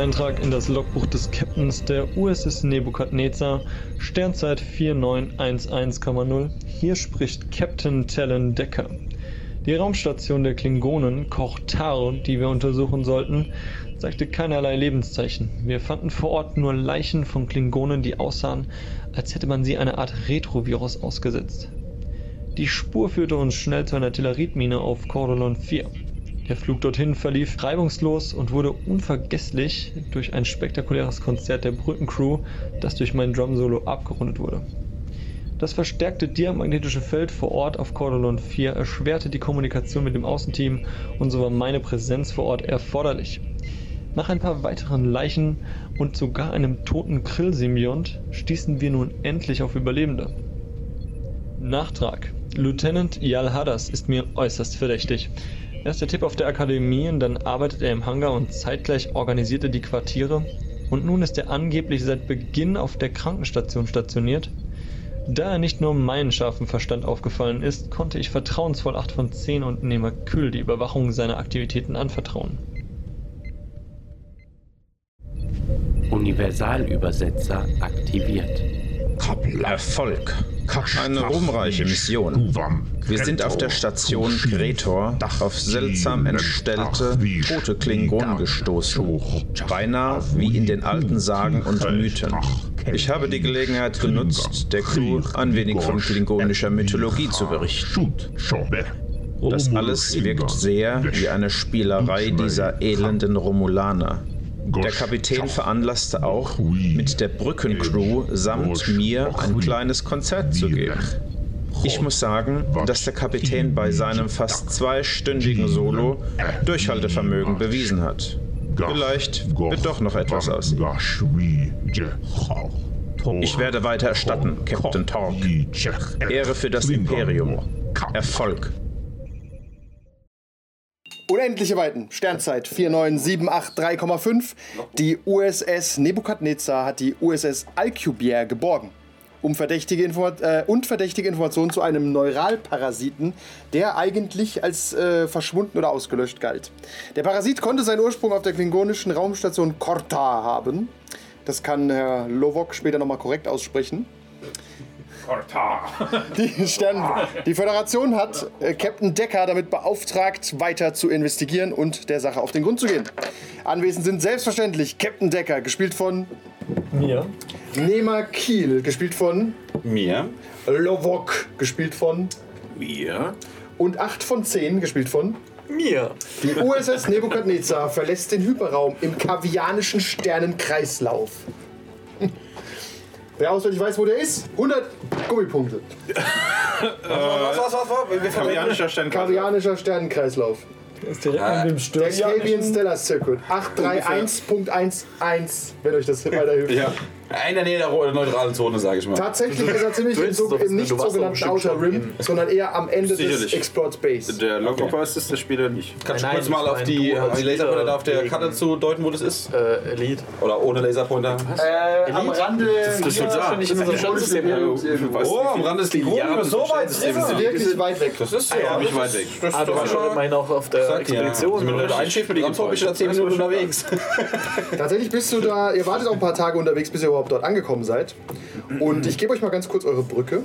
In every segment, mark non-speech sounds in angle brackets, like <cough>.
Eintrag in das Logbuch des Captains der USS Nebukadnezar, Sternzeit 4911,0. Hier spricht Captain Talon Decker. Die Raumstation der Klingonen, Kochtar, die wir untersuchen sollten, zeigte keinerlei Lebenszeichen. Wir fanden vor Ort nur Leichen von Klingonen, die aussahen, als hätte man sie einer Art Retrovirus ausgesetzt. Die Spur führte uns schnell zu einer Artillerietmine auf Cordolon 4. Der Flug dorthin verlief reibungslos und wurde unvergesslich durch ein spektakuläres Konzert der Brückencrew, das durch mein Drum-Solo abgerundet wurde. Das verstärkte diamagnetische Feld vor Ort auf Cordolon 4 erschwerte die Kommunikation mit dem Außenteam und so war meine Präsenz vor Ort erforderlich. Nach ein paar weiteren Leichen und sogar einem toten Krill-Symbiont stießen wir nun endlich auf Überlebende. Nachtrag. Lieutenant Yal Hadas ist mir äußerst verdächtig. Er ist der Tipp auf der Akademie und dann arbeitet er im Hangar und zeitgleich organisiert er die Quartiere. Und nun ist er angeblich seit Beginn auf der Krankenstation stationiert. Da er nicht nur meinen scharfen Verstand aufgefallen ist, konnte ich vertrauensvoll 8 von 10 und Nehmer Kühl die Überwachung seiner Aktivitäten anvertrauen. Universalübersetzer aktiviert. Erfolg. Eine ruhmreiche Mission. Wir sind auf der Station Gretor auf seltsam entstellte, tote Klingonen gestoßen. Beinahe wie in den alten Sagen und Mythen. Ich habe die Gelegenheit genutzt, der Crew ein wenig von klingonischer Mythologie zu berichten. Das alles wirkt sehr wie eine Spielerei dieser elenden Romulaner. Der Kapitän veranlasste auch, mit der Brückencrew samt mir ein kleines Konzert zu geben. Ich muss sagen, dass der Kapitän bei seinem fast zweistündigen Solo Durchhaltevermögen bewiesen hat. Vielleicht wird doch noch etwas aus. Ich werde weiter erstatten, Captain Torg. Ehre für das Imperium. Erfolg. Unendliche Weiten, Sternzeit 49783,5. Die USS Nebukadnezar hat die USS Alcubierre geborgen. Um verdächtige Informa äh, und verdächtige Informationen zu einem Neuralparasiten, der eigentlich als äh, verschwunden oder ausgelöscht galt. Der Parasit konnte seinen Ursprung auf der klingonischen Raumstation Korta haben. Das kann Herr Lovok später nochmal korrekt aussprechen. <laughs> Die, Stern die Föderation hat äh, Captain Decker damit beauftragt, weiter zu investigieren und der Sache auf den Grund zu gehen. Anwesend sind selbstverständlich Captain Decker, gespielt von Mir? Nema Kiel, gespielt von Mir. Lovok, gespielt von Mir. und 8 von 10, gespielt von Mir! Die USS Nebukadnezar verlässt den Hyperraum im kavianischen Sternenkreislauf. Wer auswendig weiß, wo der ist, 100 Gummipunkte. <laughs> Was, was, was, was? Kavianischer Sternkreis. Kavianischer Sternenkreislauf. Der ist direkt an dem Sturm. Scabian Stellar Circuit. 831.11, wenn euch das weiterhilft. Ja. In der Nähe der neutralen Zone, sage ich mal. Tatsächlich ist er ziemlich im, so, doch im nicht du sogenannten doch Outer schon Rim, sondern eher am Ende des Sicherlich. Explored Space. Der Logopers ist der Spieler nicht. Kannst du Nein, kurz mal auf die, du als die Laserpointer da auf der Karte zu deuten, wo das ist? Äh, Elite. Oder ohne Laserpointer? Äh, am Rande. das steht da. Nicht unserem Stadtsystem. Oh, am Rand ist die Krone, so weit Das ist wirklich weit weg. Das ist ja nicht weit weg. Ah, du warst schon immerhin auch auf der Expedition. mit oder? ein Schiff mit dem Tor bin ich da 10 Minuten unterwegs. <laughs> <laughs> Tatsächlich bist du da, ihr wartet auch ein paar Tage unterwegs, bis ihr überhaupt dort angekommen seid. Und ich gebe euch mal ganz kurz eure Brücke.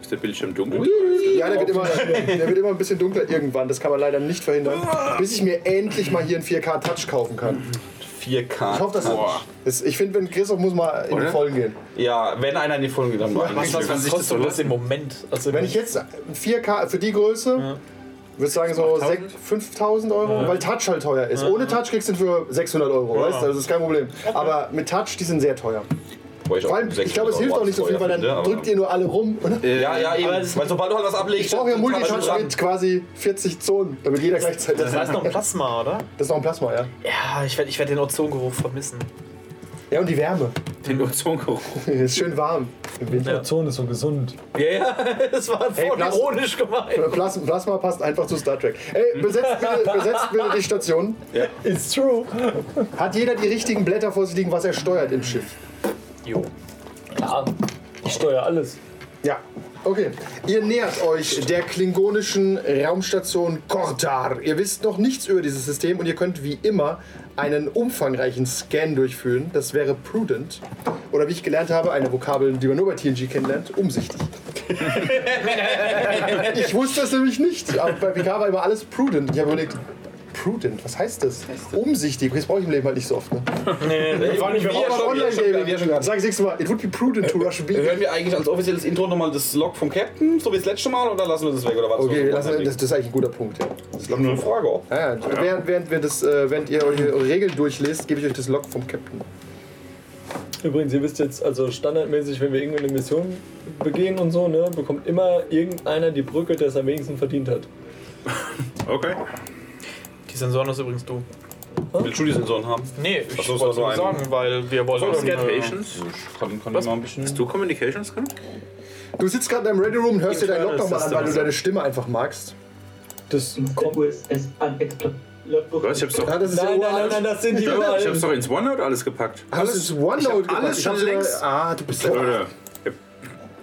Ist der Bildschirm dunkel? Ja, der wird, immer, der wird immer ein bisschen dunkler irgendwann. Das kann man leider nicht verhindern. Bis ich mir endlich mal hier einen 4K Touch kaufen kann. 4K. Ich hoffe, das Boah. das, Ich finde, wenn Christoph muss mal in die? Vollen gehen. Ja, wenn einer in die Folge geht, dann mache Was, was, was kostet das im Moment? Also Wenn ich jetzt 4K für die Größe, würde ich sagen so 6 5000 Euro, weil Touch halt teuer ist. Ohne Touch kriegst du ihn für 600 Euro, weißt du? Das ist kein Problem. Aber mit Touch, die sind sehr teuer. Vor allem, ich glaube, es hilft auch nicht so viel, weil dann drückt ihr nur alle rum. Oder? Ja, ja, eben. Weil sobald du halt was ablegst. Ich brauche ja Multitouch mit quasi 40 Zonen, damit jeder gleichzeitig. das heißt noch ein Plasma, oder? Das ist noch ein Plasma, ja. Ja, ich werde ich werd den Ozongeruch vermissen. Ja, und die Wärme. Den Ozongeruch. <laughs> ist schön warm im Winter. Der Ozon ist so gesund. Ja, ja, <laughs> das war voll Plas- ironisch gemeint. Plasma, Plasma passt einfach zu Star Trek. Ey, besetzt bitte, <laughs> besetzt bitte die Station. It's true. Hat jeder die richtigen Blätter vor sich liegen, was er steuert im Schiff? Jo. Klar. Ich steuere alles. Ja. Okay. Ihr nähert euch der klingonischen Raumstation Kortar. Ihr wisst noch nichts über dieses System und ihr könnt wie immer einen umfangreichen Scan durchführen. Das wäre prudent. Oder wie ich gelernt habe, eine Vokabel, die man nur bei TNG kennenlernt, umsichtig. <laughs> ich wusste das nämlich nicht. Aber bei PK war immer alles prudent. Ich habe überlegt, prudent, was heißt das? Umsichtig. Das brauche ich im Leben halt nicht so oft. Ne? Nee, Vor allem, Wir schon- Online-Gaming. schon- Sag ich nächstes Mal, it would be prudent to rush B. Hören wir eigentlich als offizielles Intro nochmal das Log vom Captain, so wie das letzte Mal, oder lassen wir das weg? Oder was? Okay, wir lassen, das, das ist eigentlich ein guter Punkt. Ja. das ist doch nur eine Frage. Oh. Ja, ja. Während, während, wir das, äh, während ihr eure, eure Regeln durchlest, gebe ich euch das Log vom Captain. Übrigens, ihr wisst jetzt, also standardmäßig, wenn wir irgendeine Mission begehen und so, ne, bekommt immer irgendeiner die Brücke, der es am wenigsten verdient hat. Okay. Die Sensoren ist übrigens du. Willst du die Sensoren haben? Nee, ich Ach so, wollte so nur sagen, weil wir wollen äh, Patience? Ich kann, kann was? mal ein bisschen. Hast du Communications können? Du sitzt gerade in deinem Ready Room und hörst dir deinen Log Internal nochmal an, weil du deine Stimme einfach magst. Das kommt. Was? Ich hab's doch, Ja, das ist Nein, ja nein, nein, uralt. nein, das sind die ich hab's doch ins OneNote alles gepackt. Du das OneNote gepackt? alles Ich schon längst. Ah, du bist ich hab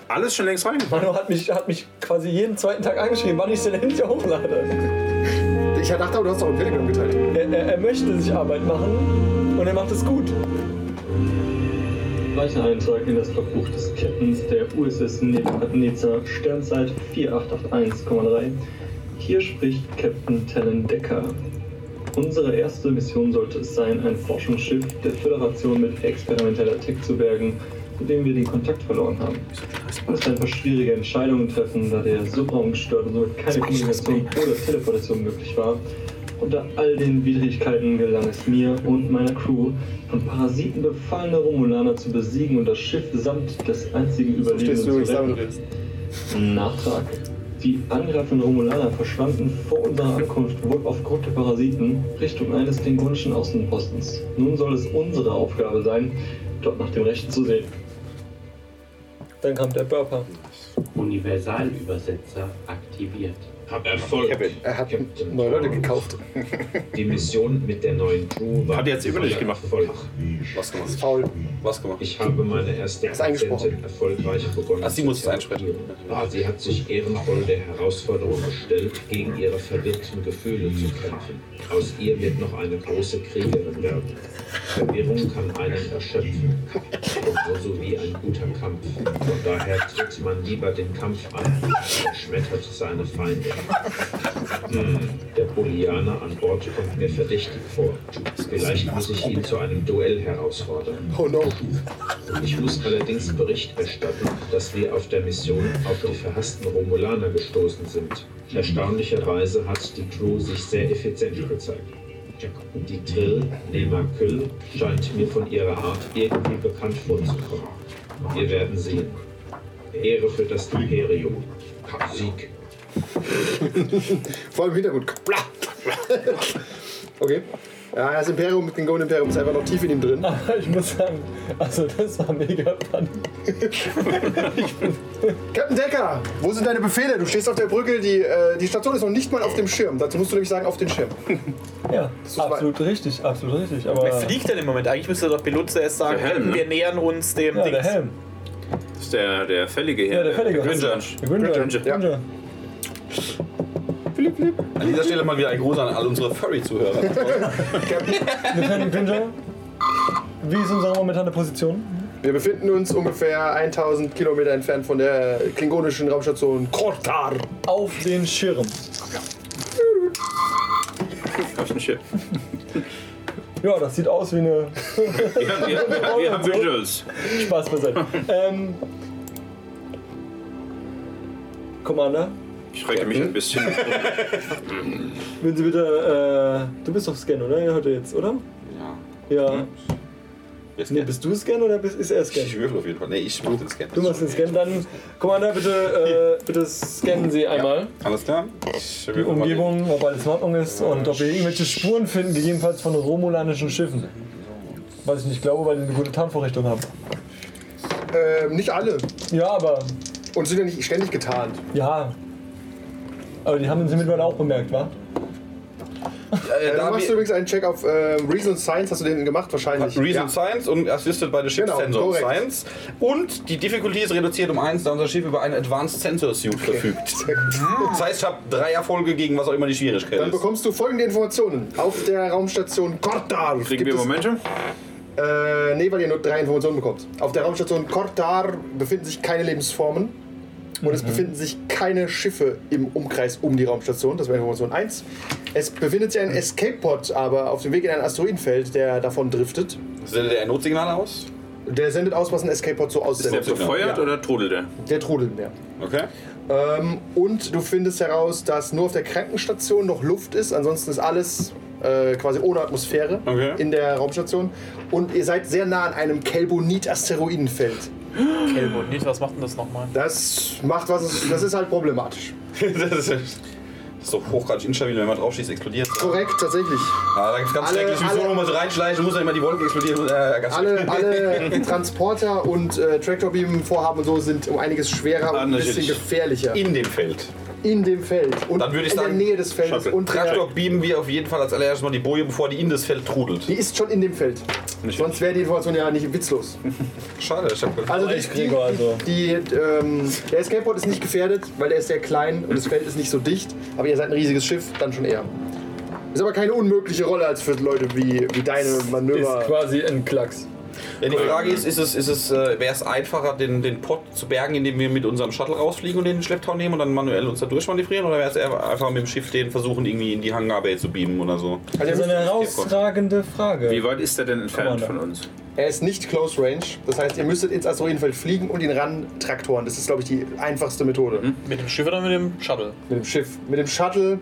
alles schon längst reingepackt. Manu hat mich, hat mich quasi jeden zweiten Tag angeschrieben, wann ich es denn endlich hochlade. Ich dachte aber, du hast doch im Telegram geteilt. Er, er, er möchte sich Arbeit machen und er macht es gut. Weicher Eintrag in das Logbuch des Captains der USS Nebukadnezar, Sternzeit 4881,3. Hier spricht Captain Talon Decker. Unsere erste Mission sollte es sein, ein Forschungsschiff der Föderation mit experimenteller Tech zu bergen, zu dem wir den Kontakt verloren haben. Wir mussten ein paar schwierige Entscheidungen treffen, da der Subraum gestört und somit keine Kommunikation oder Teleportation möglich war. Unter all den Widrigkeiten gelang es mir und meiner Crew, von Parasiten befallene Romulaner zu besiegen und das Schiff samt des einzigen Überlebenden zu retten. Nachtrag. Die angreifenden Romulaner verschwanden vor unserer Ankunft wohl aufgrund der Parasiten Richtung eines klingonischen Außenpostens. Nun soll es unsere Aufgabe sein, dort nach dem Rechten zu sehen. Dann kam der Burper. Universalübersetzer aktiviert. Erfolg. Er hat neue Leute gekauft. <laughs> Die Mission mit der neuen Crew war Hat jetzt überlegt gemacht. Erfolg. Was gemacht? Faul. Was gemacht? Ich habe meine erste Ist. Patientin erfolgreich begonnen. Ach, sie muss es einsprechen. Ah, sie hat sich ehrenvoll der Herausforderung gestellt, gegen ihre verwirrten Gefühle zu kämpfen. Aus ihr wird noch eine große Kriegerin werden. Verwirrung kann einen erschöpfen, genauso wie ein guter Kampf. Von daher tritt man lieber den Kampf an und schmettert seine Feinde. Hm, der Bolianer an Bord kommt mir verdächtig vor. Vielleicht muss ich ihn zu einem Duell herausfordern. Oh no. Ich muss allerdings Bericht erstatten, dass wir auf der Mission auf die verhassten Romulaner gestoßen sind. Erstaunlicherweise hat die Crew sich sehr effizient gezeigt. Die Trill Nemakül scheint mir von ihrer Art irgendwie bekannt vorzukommen. Wir werden sehen. Ehre für das Imperium. Sieg. <laughs> Vor allem im Hintergrund. Okay. Ja, das Imperium mit dem Golden Imperium ist einfach noch tief in ihm drin. Aber <laughs> ich muss sagen, also das war mega fun. Captain Decker, wo sind deine Befehle? Du stehst auf der Brücke, die, äh, die Station ist noch nicht mal auf dem Schirm. Dazu musst du nämlich sagen, auf den Schirm. Ja, absolut richtig, absolut richtig. Aber Wer fliegt denn im Moment? Eigentlich müsste der Pilot zuerst sagen, Der Helm, ne? wir nähern uns dem ja, Dings. der Helm. Das ist der, der Fällige hier. Ja, der Fällige. Gringer. Der Gringer. Gringer. Ja. Gringer. An dieser Stelle mal wieder ein Gruß an all unsere Furry-Zuhörer. Lieutenant Gringer. Wie ist unsere momentane Position? Wir befinden uns ungefähr 1000 Kilometer entfernt von der klingonischen Raumstation Kortar. Auf den Schirm. Auf den Schiff. Ja, das sieht aus wie eine. <laughs> Wir, wir, wir haben Visuals. Spaß beiseite. ähm, Commander, Ich reite mich ein bisschen. <laughs> würden Sie bitte. Äh, du bist auf Scan, oder? Ja, heute jetzt, oder? Ja. Ja. Jetzt Nee, bist du Scan oder bist, ist er Scan? Ich würfel auf jeden Fall. Nee, ich mach den Scan. Du machst den Scan, dann. Commander, bitte, äh, bitte scannen Sie einmal Alles klar? Ich die Umgebung, ob alles in Ordnung ist und ob wir irgendwelche Spuren finden, gegebenenfalls von romulanischen Schiffen. Was ich nicht glaube, weil die eine gute Tarnvorrichtung haben. Ähm, nicht alle. Ja, aber. Und sind ja nicht ständig getarnt. Ja. Aber die haben uns mittlerweile auch bemerkt, wa? Äh, du da machst wir- übrigens einen Check auf äh, Reason Science, hast du den gemacht wahrscheinlich. Reason ja. Science und Assisted by the Ship Genau, Sensor korrekt. Science. Und die Difficulty ist reduziert um 1, da unser Schiff über einen Advanced Sensor Suit verfügt. Sehr gut. Das heißt, ich habe drei Erfolge gegen was auch immer die Schwierigkeit Dann ist. bekommst du folgende Informationen. Auf der Raumstation Kortar Kriegen wir Momente? Äh, nee, weil ihr nur drei Informationen bekommt. Auf der Raumstation Kortar befinden sich keine Lebensformen. Und es befinden sich keine Schiffe im Umkreis um die Raumstation. Das wäre Information 1. Es befindet sich ein Escape-Pod, aber auf dem Weg in ein Asteroidenfeld, der davon driftet. Sendet er ein Notsignal aus? Der sendet aus, was ein Escape-Pod so Ist aussendet. der befeuert Ja. oder trudelt er? Der trudelt mehr. Okay. Ähm, und du findest heraus, dass nur auf der Krankenstation noch Luft ist. Ansonsten ist alles äh, quasi ohne Atmosphäre Okay. in der Raumstation. Und ihr seid sehr nah an einem Kelbonit-Asteroidenfeld. Kelbonit, was macht denn das nochmal? Das macht was, es- das ist halt problematisch. <laughs> das, ist, doch hochgradig instabil, wenn man draufschießt, explodiert. Korrekt, tatsächlich. Ja, da gibt es ganz Alle- schreckliche Missionen, wo man so reinschleichen muss, dann immer die Wolke explodieren. Äh, Alle, alle <laughs> Transporter und äh, Tractor-Beam-Vorhaben und so sind um einiges schwerer und Ah, ein bisschen gefährlicher. in dem Feld. In dem Feld. Und Dann würde ich in sagen, der Nähe des Feldes. Shuttle. Und Traktor beamen wir auf jeden Fall als allererstes mal die Boje, bevor die in das Feld trudelt. die ist schon in dem Feld. Sonst wäre die Information ja nicht witzlos. <laughs> Schade, ich habe Also, die, Ich kriege also. Die, die, ähm, der Escape-Pod ist nicht gefährdet, weil der ist sehr klein und das Feld ist nicht so dicht. Aber ihr seid ein riesiges Schiff, dann schon eher. Ist aber keine unmögliche Rolle als für Leute wie, wie deine Ist Manöver. quasi ein Klacks. Ja, die Frage ist, ist es, ist es, äh, wäre es einfacher, den, den Pod zu bergen, indem wir mit unserem Shuttle rausfliegen und den in den Schlepptau nehmen und dann manuell uns da durchmanövrieren? Oder wäre es eher einfach mit dem Schiff den versuchen, irgendwie in die Hangarbay zu beamen oder so? Also Das ist eine er, herausragende Frage. Wie weit ist er denn entfernt von uns? er ist nicht close range. Das heißt, ihr müsstet ins Asteroidenfeld fliegen und ihn ran traktoren. Das ist, glaube ich, die einfachste Methode. Mit dem Schiff oder mit dem Shuttle? Mit dem Schiff. Mit dem Shuttle,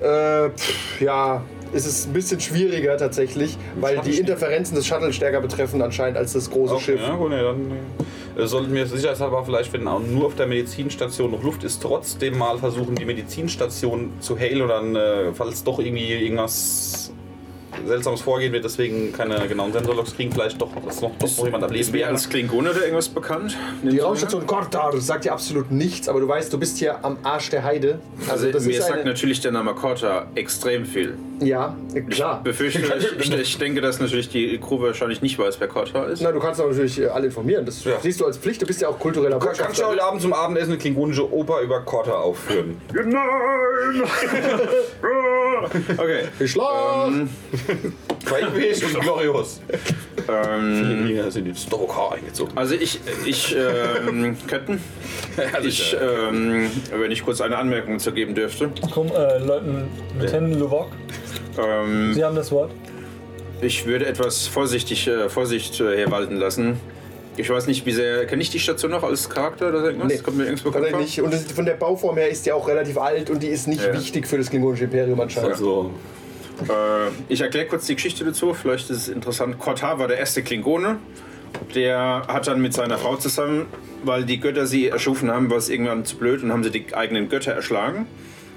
äh, pff, ja, ist es ein bisschen schwieriger tatsächlich, weil die Interferenzen des Shuttle stärker betreffen anscheinend als das große Okay, Schiff. ja, gut, nee, dann äh, sollten wir sicherheitshalber vielleicht, wenn auch nur auf der Medizinstation noch Luft ist, trotzdem mal versuchen, die Medizinstation zu hailen oder dann, äh, falls doch irgendwie irgendwas seltsames vorgehen wird, deswegen keine genauen Sensorlogs kriegen, vielleicht doch, dass noch, doch noch jemand am Leben Ist mir wäre. als Klingone oder irgendwas bekannt? Die Raumstation Kortar sagt dir absolut nichts, aber du weißt, du bist hier am Arsch der Heide. Also, das mir ist sagt natürlich der Name Korta extrem viel. Ja, klar. Befürchte, ich, ich denke, dass natürlich die Crew wahrscheinlich nicht weiß, wer Korta ist. Na, du kannst aber natürlich äh, alle informieren. Das Ja. siehst du als Pflicht. Du bist ja auch kultureller Du kannst Botschafter. ja heute Abend zum Abendessen eine klingonische Oper über Korta aufführen. <laughs> Nein! <laughs> okay. Geschlagen! Quakefish und Glorious. Ähm, Hier sind die Stoker eingezogen. also ich, ich, ähm, Captain, <laughs> ich, ähm, wenn ich kurz eine Anmerkung zu geben dürfte. Komm, äh, Leuten, Lieutenant Luvok, Ähm, Sie haben das Wort. ich würde etwas vorsichtig, äh, Vorsicht äh, hier walten lassen. Ich weiß nicht, wie sehr. Kenne ich die Station noch als Charakter oder so irgendwas? Nee, Kommt mir irgendwas bekannt vor? Nicht. Und das, von der Bauform her ist die auch relativ alt und die ist nicht Ja. wichtig für das klingonische Imperium anscheinend. Also, Äh, ich erkläre kurz die Geschichte dazu, vielleicht ist es interessant. Kortar war der erste Klingone. Der hat dann mit seiner Frau zusammen, weil die Götter sie erschufen haben, war es irgendwann zu blöd und haben sie die eigenen Götter erschlagen.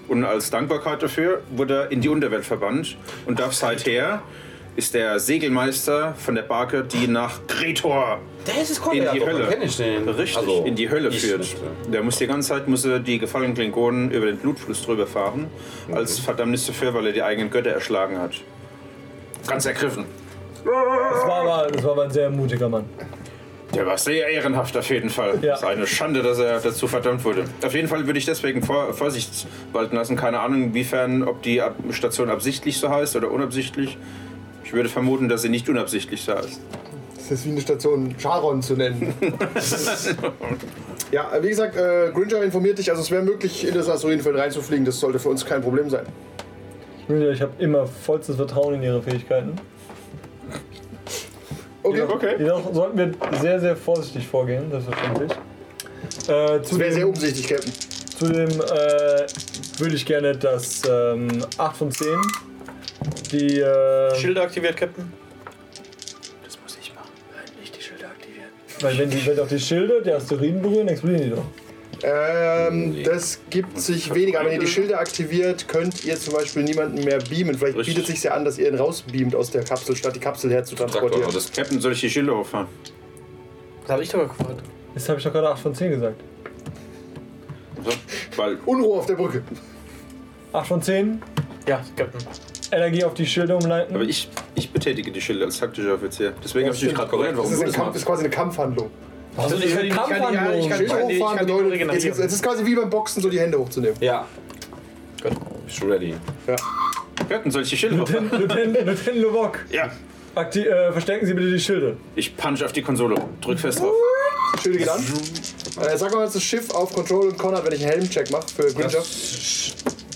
Und als Dankbarkeit dafür wurde er in die Unterwelt verbannt und darf seither ist der Segelmeister von der Barke, die nach Kretor der ist es in die Hölle, Kenn ich den. richtig, Also, in die Hölle führt. nicht, ja. Der muss die ganze Zeit muss er die gefallenen Klingonen über den Blutfluss drüber fahren, als Verdammnis dafür, weil er die eigenen Götter erschlagen hat. Ganz ergriffen. Das war aber, das war aber ein sehr mutiger Mann. Der war sehr ehrenhaft auf jeden Fall. Ja. Es ist eine Schande, dass er dazu verdammt wurde. Auf jeden Fall würde ich deswegen vor, Vorsicht walten lassen. Keine Ahnung, inwiefern, ob die Ab Station absichtlich so heißt oder unabsichtlich. Ich würde vermuten, dass sie nicht unabsichtlich so heißt. Das ist wie eine Station Charon zu nennen. <laughs> ja, wie gesagt, äh, Gringer informiert dich, also es wäre möglich, in das Asteroidenfeld reinzufliegen. Das sollte für uns kein Problem sein. Julia, ich habe immer vollstes Vertrauen in ihre Fähigkeiten. Okay, okay. Jedoch sollten wir sehr, sehr vorsichtig vorgehen, selbstverständlich. Äh, zu Das wäre sehr umsichtig, Captain. Zudem äh, würde ich gerne das ähm, 8 von 10. Die. Äh, Schilder aktiviert, Captain. Das muss ich machen. Nicht die Schilder aktivieren. weil wenn die, wenn doch die Schilde die Asteroiden berühren, explodieren die doch. Ähm, das gibt sich weniger. Aber wenn ihr die Schilder aktiviert, könnt ihr zum Beispiel niemanden mehr beamen. Vielleicht Richtig. bietet sich ja an, dass ihr ihn rausbeamt aus der Kapsel, statt die Kapsel herzutransportieren. Traktor, das Captain, soll ich die Schilder hochfahren? Das habe ich doch gefragt. Jetzt habe ich doch gerade 8 von 10 gesagt. Weil Unruhe auf der Brücke. 8 von 10, Ja, Captain. Energie auf die Schilde umleiten. aber ich, ich betätige die Schilder als taktischer Offizier. Deswegen habe ich mich gerade Das warum ist, du ein das Kampf, das ist quasi eine Kampfhandlung. Also ich kann die- ich kann die- ja, ich kann- Schild die- ich hochfahren kann die bedeutet, regenerieren. jetzt, es ist quasi wie beim Boxen, so die Hände hochzunehmen. Ja. Bist du ready? Captain, soll ich die Schilder hochfahren? Lieutenant, Lieutenant Lubok, Ja. akti- äh, verstecken Sie bitte die Schilde. Ich punch auf die Konsole. Drück fest drauf. Schilde geht an. Äh, sag mal, das Schiff auf Control und Conrad, wenn ich einen Helmcheck mache für Gringer. Das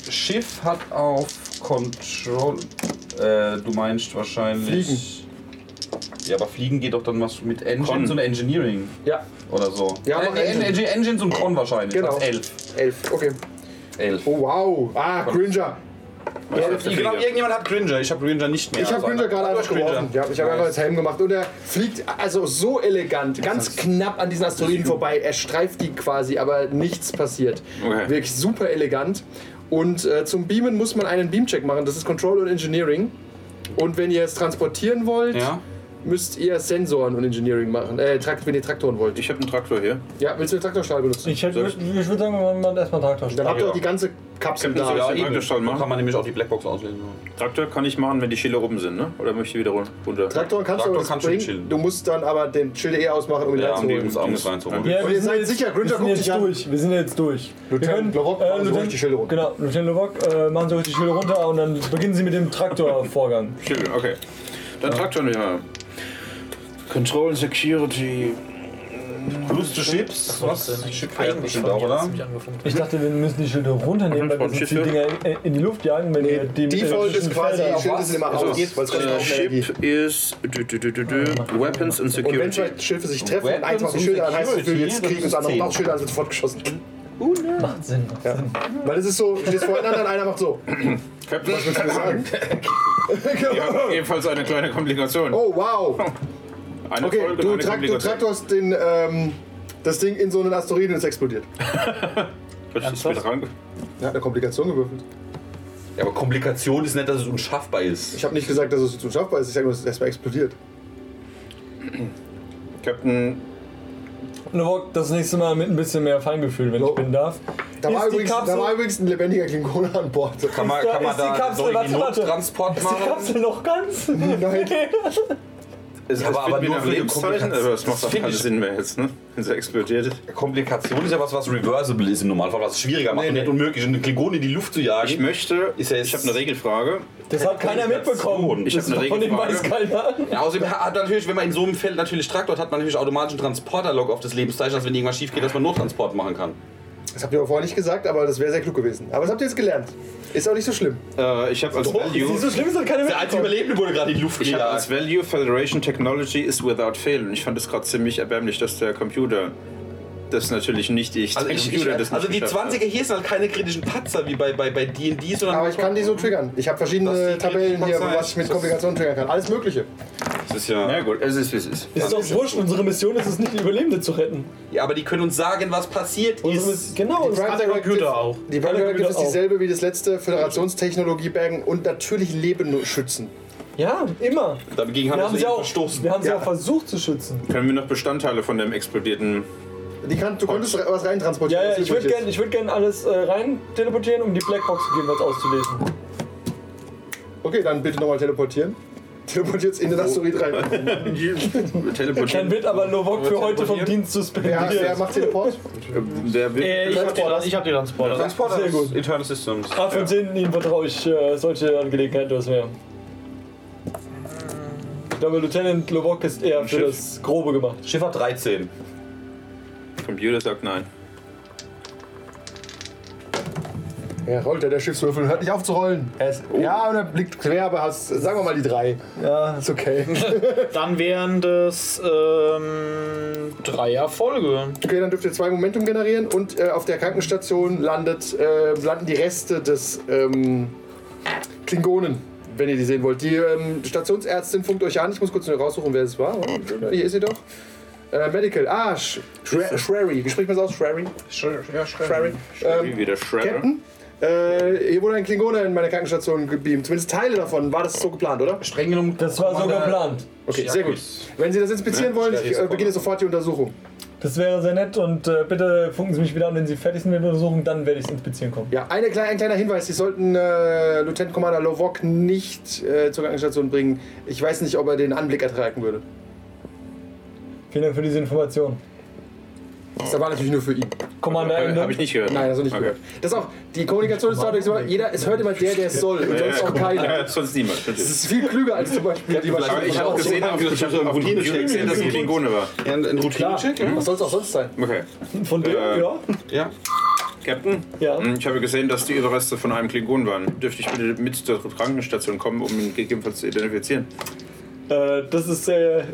Schiff hat auf Control. Äh, du meinst wahrscheinlich. Fliegen. Ja, aber Fliegen geht doch dann was mit Engines Con. und Engineering Ja, oder so. Ja, äh, mach Engine. Engine. Engines und Con wahrscheinlich. Genau. Das ist elf. elf. Okay. Elf. Oh, wow. Ah, Gringer. Ja, Genau, irgendjemand hat Gringer. Ich habe Gringer nicht mehr. Ich habe Also Gringer gerade einfach geworfen. Ja, ich habe einfach das Helm gemacht und er fliegt also so elegant, ganz knapp an diesen Asteroiden vorbei. Er streift die quasi, aber nichts passiert. Okay. Wirklich super elegant. Und äh, zum Beamen muss man einen Beamcheck machen. Das ist Control und Engineering. Und wenn ihr es transportieren wollt, Ja. Müsst ihr Sensoren und Engineering machen. Äh, Trakt, wenn ihr Traktoren wollt. Ich habe einen Traktor hier. Ja, willst du den Traktorstahl benutzen? Ich, hätte- ich würde sagen, man macht erstmal Traktor. Dann habt ihr Ja. auch die ganze Kapsel da. ich den Traktorstall Dann kann machen? man nämlich auch die Blackbox auslesen. Traktor kann ich machen, wenn die Schilder oben sind, ne? Oder möchte ich wieder run- runter? Traktor kannst Traktor du aber kannst du bringen. chillen. Du musst dann aber den Schild eh ausmachen, um ihn Ja, um die reinzuholen. reinzuholen. Ja, Und wir ihr seid jetzt, sicher, sind guckt jetzt dich an. durch. Wir sind jetzt durch. Lieutenant Lovok, äh, machen Sie ruhig die Schilde runter. Genau, Lieutenant Lovok, äh, machen Sie ruhig die Schilde runter und dann beginnen Sie mit dem Traktorvorgang. Schilder, okay. Dann Traktor ja. Control and Security. Plus the Ships. Was? Ship fährt Eigentlich bestimmt auch, oder? Ich dachte, wir müssen die Schilde runternehmen, weil wir sonst die Dinger in, die Luft jagen, wenn wir die mit Default ist quasi, Feldern- Schilde sind immer Also, aus, weil es Energie. Ship ist du, du, du, du, du, Weapons and Und wenn Security. zwei Schiffe sich treffen und eins macht die Schilder an, heißt das, wir Security, jetzt kriegen das andere macht Schilder an, wird sofort geschossen. Macht Sinn. Macht Ja. Sinn. Weil es ist so, du stehst voreinander und einer macht so. Captain, Was willst du mir sagen? <laughs> wir haben ebenfalls eine kleine Komplikation. Oh, wow. Eine Okay, Folge du, trakt, du traktorst den, ähm, das Ding in so einen Asteroiden und es explodiert. Richtig, ich bin dran. Er hat eine Komplikation gewürfelt. Ja, aber Komplikation ist nicht, dass es unschaffbar ist. Ich habe nicht gesagt, dass es jetzt unschaffbar ist, ich sage nur, dass es erstmal explodiert. Captain, Lovok, das nächste Mal mit ein bisschen mehr Feingefühl, wenn No. ich bin darf. Da Ist war, die übrigens, da Kapsel- war übrigens ein lebendiger Klingone an Bord. Kann man, da- kann <laughs> man ist die da Kapsel- warte, warte. Nottransport Ist die machen? Kapsel noch ganz? Nein. <laughs> es aber- es aber mir nur für Lebenszeichen, aber es macht auch Find keinen ich- Sinn mehr jetzt, ne? Wenn sie explodiert. Komplikation ist ja was, was reversible ist im Normalfall, was es schwieriger macht Nee, und nee. nicht unmöglich, eine Klingone in die Luft zu jagen. Ich möchte, Ist ja jetzt- ich habe eine Regelfrage. Das hat keiner mitbekommen. Ich hab eine Das Von dem Regelfrage. weiß keiner. Ja, außerdem hat natürlich, wenn man in so einem Feld natürlich Traktor hat, hat man natürlich automatisch einen Transporterlog auf das Lebenszeichen, dass wenn irgendwas schief geht, dass man Nottransport machen kann. Das habt ihr aber vorher nicht gesagt, aber das wäre sehr klug gewesen. Aber das habt ihr jetzt gelernt. Ist auch nicht so schlimm. Äh, ich habe als Value. Wieso schlimm ist, hat keiner Der einzige. Überlebende wurde gerade in die Luft Ich habe als. Value Federation Technology is without fail. Und ich fand es gerade ziemlich erbärmlich, dass der Computer das natürlich nicht ich. Also, ich, ich, das also nicht die geschafft 20er hier sind halt keine kritischen Patzer wie bei bei bei D&D, sondern Aber ich kann die so triggern. Ich habe verschiedene Tabellen hier, was ich mit. Komplikationen triggern kann. Alles Mögliche. Das ist ja, Na gut, es ist wie es ist. Ist doch wurscht, unsere Mission ist es nicht, die Überlebende zu retten. ja, aber die können uns sagen, was passiert Unsere ist. Miss- genau, das Kann der Computer auch. Die Prime Directive ist dieselbe wie das letzte Föderationstechnologie bergen und natürlich Leben schützen. Ja, immer. Dagegen haben Wir haben sie auch, verstoßen. wir haben sie Ja. auch versucht zu schützen. Können wir noch Bestandteile von dem explodierten. Die kann, du konntest was reintransportieren. Ja, ja, ich würde gerne würd gern alles äh, rein teleportieren, um die Blackbox gegebenenfalls auszulesen. Okay, dann bitte nochmal teleportieren. Teleportiert's in den Asteroid rein. Dann Teleportieren. wird aber Novok für heute vom Dienst suspendiert. wer macht Teleport? Der wird. Äh, ich hab die, Transporter. ich hab die Transporter. Transporter Sehr gut. Internal Systems. 8 von 10, Ihnen vertraue ich äh, solche Angelegenheiten etwas mehr. Ich glaube, Lieutenant Lovok ist eher für das Grobe gemacht. Schiff hat 13. Computer sagt nein. Ja, rollt er der Schiffswürfel, hört nicht auf zu rollen. Er ist, Ja, und er blickt quer, aber hast, sagen wir mal die drei. Ja, Ist okay. <laughs> Dann wären das ähm, drei Erfolge. Okay, dann dürft ihr zwei Momentum generieren und äh, auf der Krankenstation landet, äh, landen die Reste des ähm, Klingonen, wenn ihr die sehen wollt. Die ähm, Stationsärztin funkt euch an. Ich muss kurz nur raussuchen, wer es war. Hier ist sie doch. Äh, Medical. Ah, Sh Shre- Shrary. Wie spricht man das aus? Shrary? Ja, Shrary. Wie Ähm, wieder Shredder. Captain? Äh, hier wurde ein Klingone in meine Krankenstation gebeamt. Zumindest Teile davon. War das so geplant, oder? Streng genommen. das war so geplant. Okay, sehr gut. Wenn Sie das inspizieren wollen, ich äh, beginne sofort die Untersuchung. Das wäre sehr nett und äh, bitte funken Sie mich wieder an, wenn Sie fertig sind mit der Untersuchung, dann werde ich es inspizieren kommen. Ja, eine kleine, ein kleiner Hinweis. Sie sollten äh, Lieutenant Commander Lovok nicht äh, zur Krankenstation bringen. Ich weiß nicht, ob er den Anblick ertragen würde. Vielen Dank für diese Information. Das war natürlich nur für ihn. Commander Ende. Habe ich nicht gehört. Nein, das habe ich nicht Okay. gehört. Das ist auch, die Kommunikation ist dadurch so, jeder, es hört immer der, der es soll und sonst auch keiner. Sonst niemand. Das ist viel klüger als zum Beispiel die Aber ich habe auch gesehen, auf, ich habe auf Computer gesehen, dass es ein Klingone war. Ja, ein ein Routinecheck, ja? Was soll es auch sonst sein? Okay. Von dem, Äh, ja. Ja. Captain? Ja. Ich habe gesehen, dass die Überreste von einem Klingon waren. Dürfte ich bitte mit zur Krankenstation kommen, um ihn gegebenenfalls zu identifizieren? Äh, das ist sehr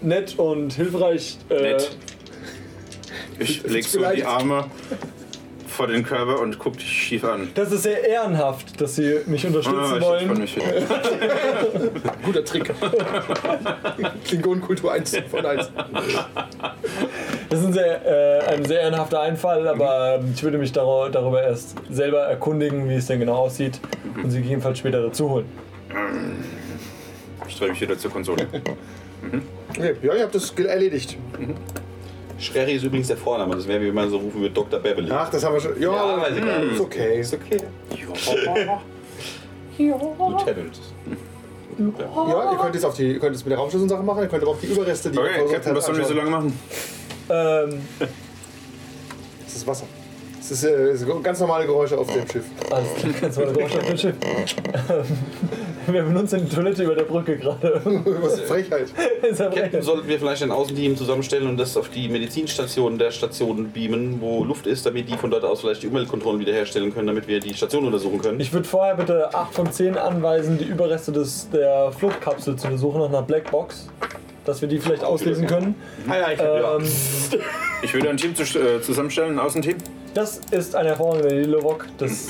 nett und hilfreich. Äh, Nett. Ich leg so die Arme vor den Körper und guck dich schief an. Das ist sehr ehrenhaft, dass Sie mich unterstützen Ah, ich wollen. mich. <laughs> Guter Trick. <laughs> Klingonenkultur 1 von 1. Das ist ein sehr, äh, ein sehr ehrenhafter Einfall, aber ähm, ich würde mich dar darüber erst selber erkundigen, wie es denn genau aussieht und Sie gegebenenfalls später dazu holen. Ich drehe mich wieder zur Konsole. <laughs> Okay, ja, ihr habt das erledigt. Shreri ist übrigens der Vorname. Das wäre, wie man so rufen würde, Dr. Beverly. Ach, das haben wir schon. Ja, Ja, weiß ich gar nicht. ist okay. Ist okay. Lieutenant. Ja, ihr könnt es auf die, ihr könnt es mit der Raumstation-Sache machen, ihr könnt aber auch die Überreste, die ihr Okay, versucht Captain, habt, was sollen wir so anschauen. lange machen? Ähm, <laughs> Das ist Wasser. Das ist, äh, das sind ganz normale Geräusche auf dem Schiff. alles klar, das war der Geräusch auf dem Schiff. Ähm, <laughs> Wir benutzen die Toilette über der Brücke gerade. <laughs> Was eine Frechheit. <laughs> Ist ja Captain, sollten wir vielleicht ein Außenteam zusammenstellen und das auf die Medizinstation der Station beamen, wo Luft ist, damit die von dort aus vielleicht die Umweltkontrollen wiederherstellen können, damit wir die Station untersuchen können. Ich würde vorher bitte 8 von 10 anweisen, die Überreste des, der Fluchtkapsel zu untersuchen nach einer Blackbox. Dass wir die vielleicht auslesen können. Ah ja, ich Ähm, Ich würde ein Team zu, äh, zusammenstellen, ein Außenteam. Das ist eine hervorragende Lovok. Das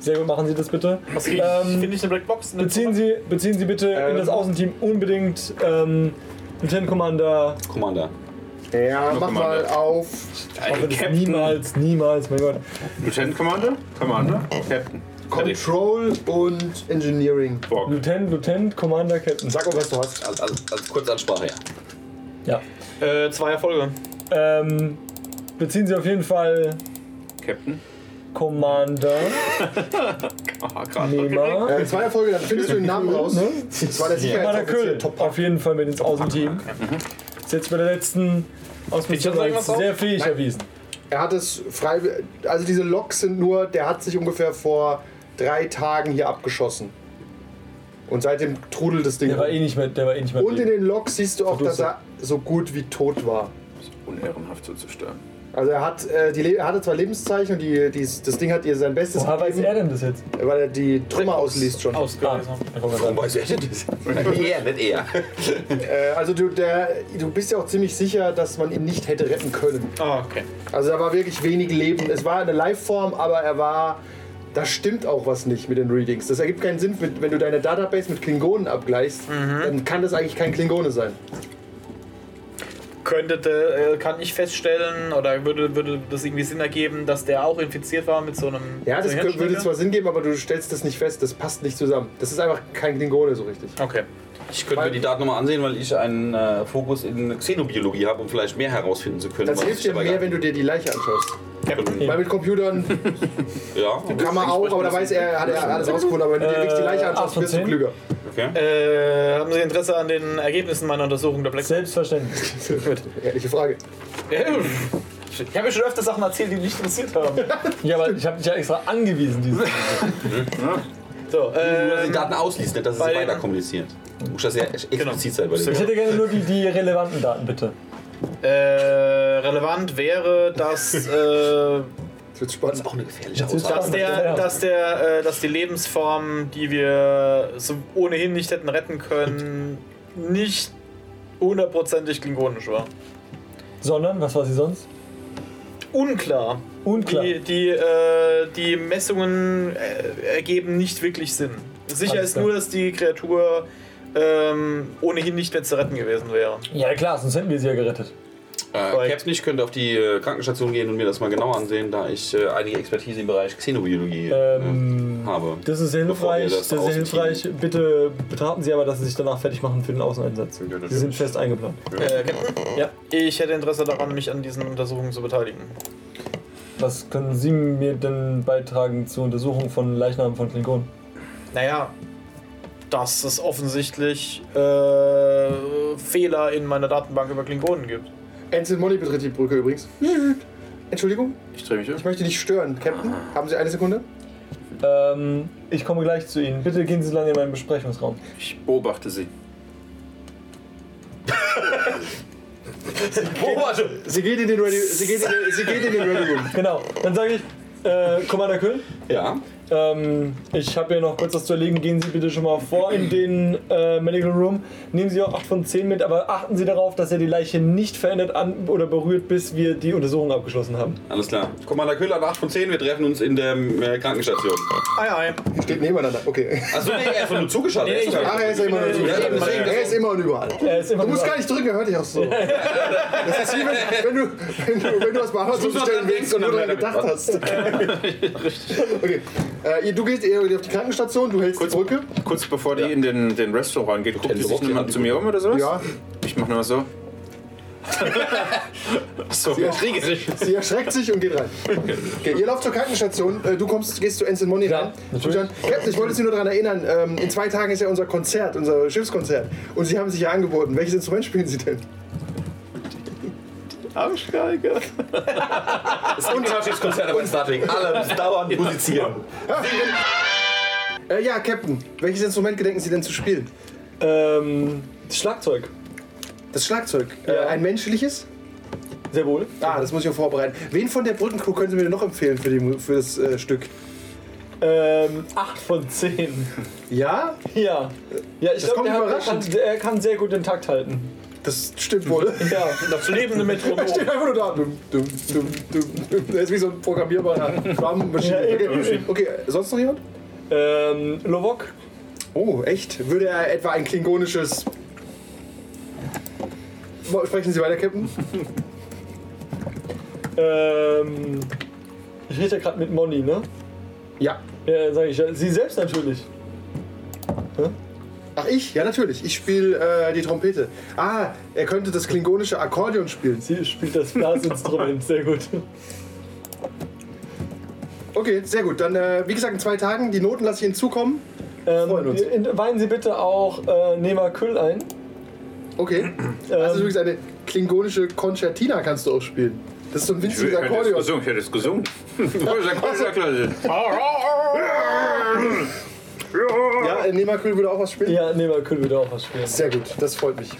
sehr gut, machen Sie das bitte. was krieg ich? Ähm, Finde ich eine Blackbox? Eine Beziehen Sie, beziehen Sie bitte in das Außenteam unbedingt ähm, Lieutenant Commander. Commander. Ja, mach mal Commander. auf. Ich hoffe, das niemals, niemals, mein Gott. Lieutenant Commander? Commander? Captain. Control und Engineering. Borg. Lieutenant, Lieutenant, Commander, Captain. Sag auch, was du hast. Als, als, als Kurzansprache, ja. Ja. Äh, zwei Erfolge. Ähm, beziehen Sie auf jeden Fall Captain. Commander. <laughs> Gerade. Nehmer. Äh, zwei Erfolge, dann findest du den Namen raus. Das war der Commander. Köhl. Top Auf jeden Fall mit ins Außenteam. Ist jetzt bei der letzten Ist das als irgendwas sehr fähig Nein. erwiesen. Er hat es frei. Also diese Loks sind nur, der hat sich ungefähr vor drei Tagen hier abgeschossen. Und seitdem trudelt das Ding. Der war eh nicht mehr, der war eh nicht mehr. Und in den Loks siehst du auch, dass er so gut wie tot war. Unehrenhaft so zu stören. Also er hat äh, die er hatte zwar Lebenszeichen und die, die, das Ding hat ihr sein Bestes Woher weiß er denn das jetzt? weil er die Trümmer ausliest schon. Ah, da kommen wir Warum weiß er denn das? <laughs> er, nicht er. <laughs> Äh, also du, der, du bist ja auch ziemlich sicher, dass man ihn nicht hätte retten können. Ah, okay. Also da war wirklich wenig Leben. Es war eine Liveform, aber er war. Da stimmt auch was nicht mit den Readings. Das ergibt keinen Sinn, wenn wenn du deine Database mit Klingonen abgleichst, dann kann das eigentlich kein Klingone sein. Könnte, äh, kann ich feststellen, oder würde, würde das irgendwie Sinn ergeben, dass der auch infiziert war mit so einem. Ja, das so einem kö- würde zwar Sinn geben, aber du stellst das nicht fest. Das passt nicht zusammen. Das ist einfach kein Klingone so richtig. Okay. Ich könnte mir die Daten nochmal ansehen, weil ich einen äh, Fokus in Xenobiologie habe, um vielleicht mehr herausfinden zu können. Das hilft dir mehr, wenn du dir die Leiche anschaust. Ja. Weil mit Computern <laughs> <laughs> Ja, kann man auch, aber da weiß er, hat er alles rausgefunden. Aber wenn du dir wirklich die Leiche Äh, anschaust, wirst du klüger. Okay. Äh, haben Sie Interesse an den Ergebnissen meiner Untersuchung der Blackbox? Selbstverständlich. <laughs> Ehrliche Frage. Ich habe ja schon öfter Sachen erzählt, die mich interessiert haben. <laughs> Ja, aber ich habe dich ja extra angewiesen, diese. <laughs> So, Nur, dass äh, die Daten ausliest, nicht, dass es bei weiter den- kommuniziert. Du musst das sehr explizit sein bei Ich hätte gerne nur die, die relevanten Daten, bitte. Äh, relevant wäre, dass, äh, wird spannend. auch eine gefährliche ist Aussage. dass, der, dass, der, äh, dass die Lebensform, die wir so ohnehin nicht hätten retten können, nicht hundertprozentig klingonisch war. Sondern, was war sie sonst? Unklar. Unklar. Die, die, äh, die Messungen äh, ergeben nicht wirklich Sinn. Sicher ist nur, dass die Kreatur ähm, ohnehin nicht mehr zu retten gewesen wäre. Ja, klar, sonst hätten wir sie ja gerettet. Äh, ich könnte auf die äh, Krankenstation gehen und mir das mal genauer ansehen, da ich äh, einige Expertise im Bereich Xenobiologie Ähm, äh, habe. Das ist hilfreich. das Das, ist hilfreich. Bitte betrachten Sie aber, dass Sie sich danach fertig machen für den Außeneinsatz. Ja. Sie sind fest eingeplant. Äh, Captain? Ja. Ich hätte Interesse daran, mich an diesen Untersuchungen zu beteiligen. Was können Sie mir denn beitragen zur Untersuchung von Leichnamen von Klingonen? Naja, dass es offensichtlich äh, Fehler in meiner Datenbank über Klingonen gibt. Ensign Money betritt die Brücke übrigens. Entschuldigung, Ich drehe mich um. ich möchte nicht stören. Captain, haben Sie eine Sekunde? Ähm, ich komme gleich zu Ihnen. Bitte gehen Sie lange in meinen Besprechungsraum. Ich beobachte sie. <laughs> Beobachte! Sie geht in den Ready, sie geht in den, sie geht in den Ready Room. Genau, dann sage ich, äh, Commander Kühl, Ja. Ähm, ich habe hier noch kurz was zu erledigen. Gehen Sie bitte schon mal vor in den äh, Medical Room. Nehmen Sie auch 8 von 10 mit, aber achten Sie darauf, dass er die Leiche nicht verändert an oder berührt, bis wir die Untersuchung abgeschlossen haben. Alles klar. Commander Köhler hat 8 von 10, wir treffen uns in der äh, Krankenstation. Ei, ei. Steht nebeneinander. Okay. Achso, nee, einfach nur zugeschaltet. Nee, ich- Ist Ach, er ist ja immer, und Ja, überall. deswegen, er ist immer und überall. Er ist immer Du musst nur- gar nicht drücken, er hört dich auch so. <laughs> Das ist wie wenn, wenn, du, wenn, du, wenn du was bei Amazon muss <laughs> man bestellen dran willst und nur damit gedacht hast. Okay. Äh, du gehst eher auf die Krankenstation, du hältst die Brücke. Kurz bevor die in den, den Restaurant geht, guckt die sich nochmal zu mir um oder sowas? Ja, Ich mach nur so. <laughs> so, kriegerisch. sie erschreckt sich und geht rein. Okay, ihr lauft zur Krankenstation, äh, du kommst, gehst zu Ensign Money Ja, rein. dann, Captain, ich wollte Sie nur daran erinnern, ähm, in zwei Tagen ist ja unser Konzert, unser Schiffskonzert. Und Sie haben sich ja angeboten. Welches Instrument spielen Sie denn? Arschgeige. Gibt Unterschiedskonzerte bei Star Trek. Alle müssen dauernd musizieren. Äh, ja, Captain, welches Instrument gedenken Sie denn zu spielen? Ähm, Schlagzeug. Das Schlagzeug. Ja. Äh, ein menschliches? Sehr wohl. Ah, das muss ich auch vorbereiten. Wen von der Brückencrew können Sie mir denn noch empfehlen für, die, für das äh, Stück? Ähm, 8 von 10. Ja? Ja. Ja, ich Das glaube, kommt er, er, kann, überraschend. er kann sehr gut den Takt halten. Das stimmt wohl. <laughs> Ja. Das lebende Er Metronom. steht einfach nur da. Dum, dum, dum, dum. Der ist wie so ein programmierbarer Drum Machine. Ja, eben, Okay. okay, sonst noch jemand? Ähm, Lovok. Oh, echt? Würde er etwa ein klingonisches. Sprechen Sie weiter, Captain? <laughs> Ähm, ich rede ja gerade mit Moni, ne? Ja. Ja, sag ich ja. Sie selbst natürlich. Ach, ich? Ja, natürlich. Ich spiele äh, die Trompete. Ah, er könnte das klingonische Akkordeon spielen. Sie spielt das Blasinstrument sehr gut. Okay, sehr gut. Dann, äh, wie gesagt, in zwei Tagen. Die Noten lasse ich Ihnen zukommen. Freuen Ähm, uns. in- weihen Sie bitte auch äh, Nema Küll ein. Okay. Das ist übrigens eine klingonische Concertina, kannst du auch spielen. Das ist so ein Ich winziges hätte es Akkordeon. gesungen. Ich hätte es gesungen. <laughs> <laughs> <laughs> Ja, äh, Nemakül würde auch was spielen? Ja, Nema Küll würde auch was spielen. Sehr gut, das freut mich.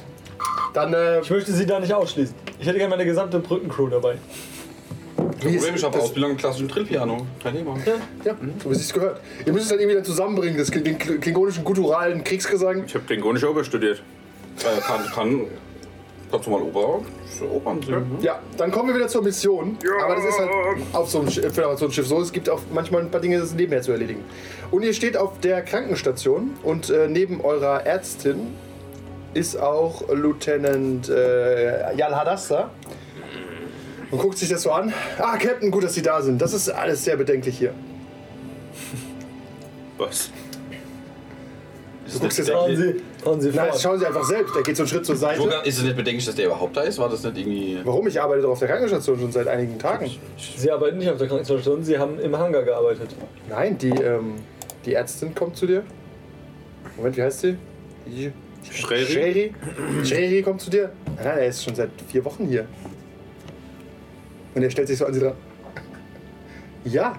Dann, äh, Ich möchte Sie da nicht ausschließen. Ich hätte gerne meine gesamte Brückencrew dabei. wie ist Problem, ich habe Ausbildung im klassischen Trillpiano. Kein Thema. Ja, so wie es gehört. Ihr müsst es dann irgendwie dann zusammenbringen, das, den kl- klingonischen gutturalen Kriegsgesang. Ich habe Klingonisch Ober studiert. Äh, kann, kann, kannst du mal Oper, Opern singen? ne? Ja, dann kommen wir wieder zur Mission. Aber das ist halt auf so einem Sch- Föderationsschiff so. Es gibt auch manchmal ein paar Dinge, das nebenher zu erledigen. Und ihr steht auf der Krankenstation und äh, neben eurer Ärztin ist auch Lieutenant äh, Yal Hadassah. Und guckt sich das so an. Ah, Captain, gut, dass Sie da sind. Das ist alles sehr bedenklich hier. Was? Du guckst jetzt an. Sie, trauen Sie Nein, schauen Sie einfach selbst. Er geht so einen Schritt zur Seite. Sogar, ist es nicht bedenklich, dass der überhaupt da ist? War das nicht irgendwie. Warum? Ich arbeite doch auf der Krankenstation schon seit einigen Tagen. Sie arbeiten nicht auf der Krankenstation, Sie haben im Hangar gearbeitet. Nein, die, ähm, die Ärztin kommt zu dir. Moment, wie heißt sie? Die? Sherry. Sherry kommt zu dir. Nein, nein, er ist schon seit vier Wochen hier. Und er stellt sich so an sie dran. <laughs> Ja.